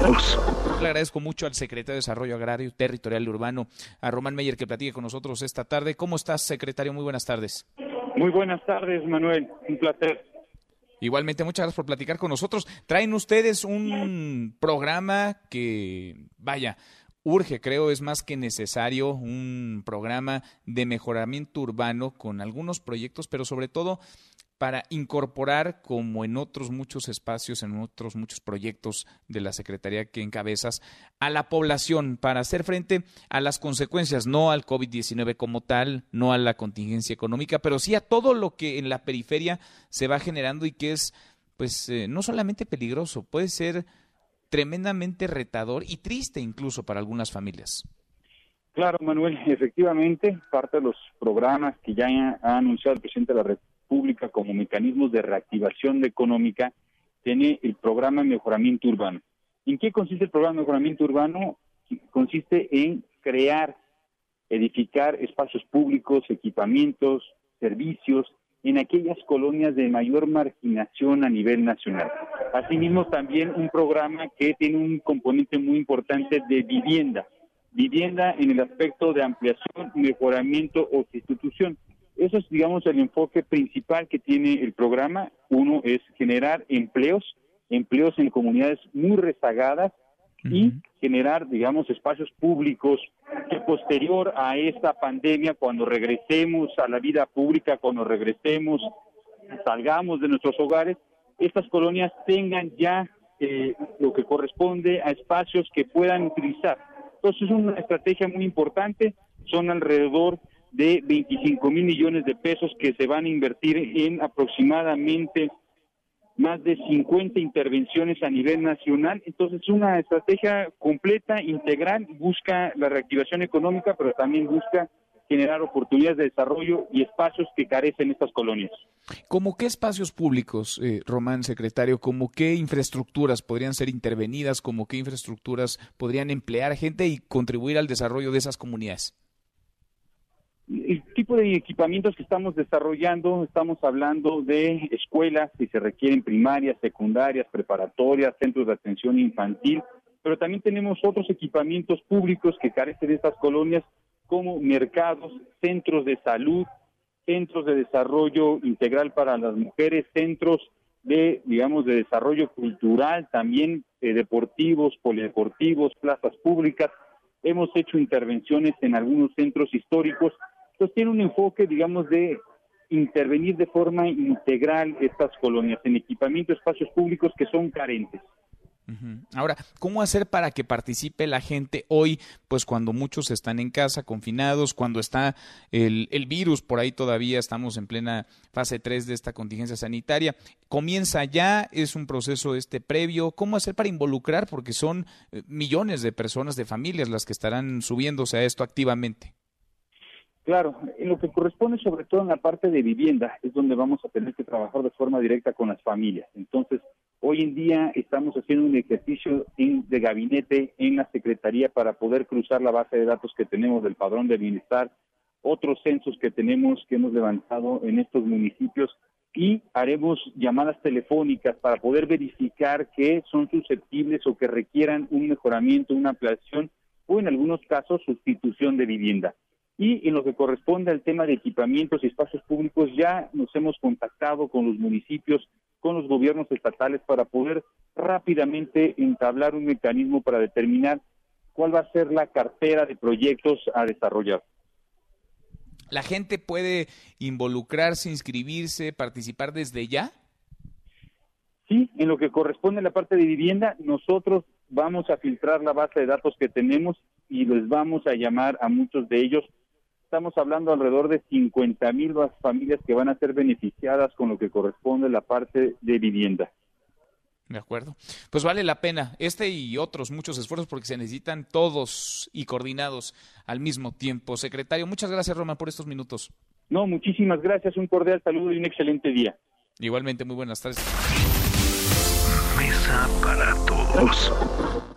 Le agradezco mucho al secretario de Desarrollo Agrario, Territorial y Urbano, a Román Meyer, que platique con nosotros esta tarde. ¿Cómo estás, secretario? Muy buenas tardes. Muy buenas tardes, Manuel. Un placer. Igualmente, muchas gracias por platicar con nosotros. Traen ustedes un programa que, vaya, urge, creo, es más que necesario, un programa de mejoramiento urbano con algunos proyectos, pero sobre todo para incorporar, como en otros muchos espacios, en otros muchos proyectos de la Secretaría que encabezas, a la población para hacer frente a las consecuencias, no al COVID-19 como tal, no a la contingencia económica, pero sí a todo lo que en la periferia se va generando y que es, pues, eh, no solamente peligroso, puede ser tremendamente retador y triste incluso para algunas familias. Claro, Manuel, efectivamente, parte de los programas que ya ha anunciado el presidente de la República, pública como mecanismos de reactivación económica tiene el programa de mejoramiento urbano. ¿En qué consiste el programa de mejoramiento urbano? Consiste en crear, edificar espacios públicos, equipamientos, servicios en aquellas colonias de mayor marginación a nivel nacional. Asimismo, también un programa que tiene un componente muy importante de vivienda. Vivienda en el aspecto de ampliación, mejoramiento o sustitución. Eso es, digamos, el enfoque principal que tiene el programa. Uno es generar empleos, empleos en comunidades muy rezagadas y generar, digamos, espacios públicos que posterior a esta pandemia, cuando regresemos a la vida pública, cuando regresemos, salgamos de nuestros hogares, estas colonias tengan ya eh, lo que corresponde a espacios que puedan utilizar. Entonces es una estrategia muy importante, son alrededor de 25 mil millones de pesos que se van a invertir en aproximadamente más de 50 intervenciones a nivel nacional. Entonces, una estrategia completa, integral, busca la reactivación económica, pero también busca generar oportunidades de desarrollo y espacios que carecen estas colonias. ¿Cómo qué espacios públicos, eh, Román, secretario? ¿Cómo qué infraestructuras podrían ser intervenidas? ¿Cómo qué infraestructuras podrían emplear gente y contribuir al desarrollo de esas comunidades? El tipo de equipamientos que estamos desarrollando, estamos hablando de escuelas que se requieren primarias, secundarias, preparatorias, centros de atención infantil, pero también tenemos otros equipamientos públicos que carecen de estas colonias, como mercados, centros de salud, centros de desarrollo integral para las mujeres, centros de, digamos, de desarrollo cultural, también eh, deportivos, polideportivos, plazas públicas. Hemos hecho intervenciones en algunos centros históricos entonces tiene un enfoque, digamos, de intervenir de forma integral estas colonias en equipamiento, espacios públicos que son carentes. Ahora, ¿cómo hacer para que participe la gente hoy, pues cuando muchos están en casa, confinados, cuando está el, virus, por ahí todavía estamos en plena fase 3 de esta contingencia sanitaria? ¿Comienza ya? ¿Es un proceso este previo? ¿Cómo hacer para involucrar? Porque son eh, millones de personas, de familias las que estarán subiéndose a esto activamente. Claro, en lo que corresponde sobre todo en la parte de vivienda es donde vamos a tener que trabajar de forma directa con las familias. Entonces, hoy en día estamos haciendo un ejercicio de gabinete en la Secretaría para poder cruzar la base de datos que tenemos del padrón de bienestar, otros censos que tenemos que hemos levantado en estos municipios y haremos llamadas telefónicas para poder verificar que son susceptibles o que requieran un mejoramiento, una ampliación o en algunos casos sustitución de vivienda. Y en lo que corresponde al tema de equipamientos y espacios públicos, ya nos hemos contactado con los municipios, con los gobiernos estatales para poder rápidamente entablar un mecanismo para determinar cuál va a ser la cartera de proyectos a desarrollar. ¿La gente puede involucrarse, inscribirse, participar desde ya? Sí, en lo que corresponde a la parte de vivienda, nosotros vamos a filtrar la base de datos que tenemos y les vamos a llamar a muchos de ellos estamos hablando alrededor de 50 mil familias que van a ser beneficiadas con lo que corresponde a la parte de vivienda. De acuerdo. Pues vale la pena este y otros muchos esfuerzos porque se necesitan todos y coordinados al mismo tiempo. Secretario, muchas gracias, Roma, por estos minutos. No, muchísimas gracias. Un cordial saludo y un excelente día. Igualmente, muy buenas tardes. Mesa para todos.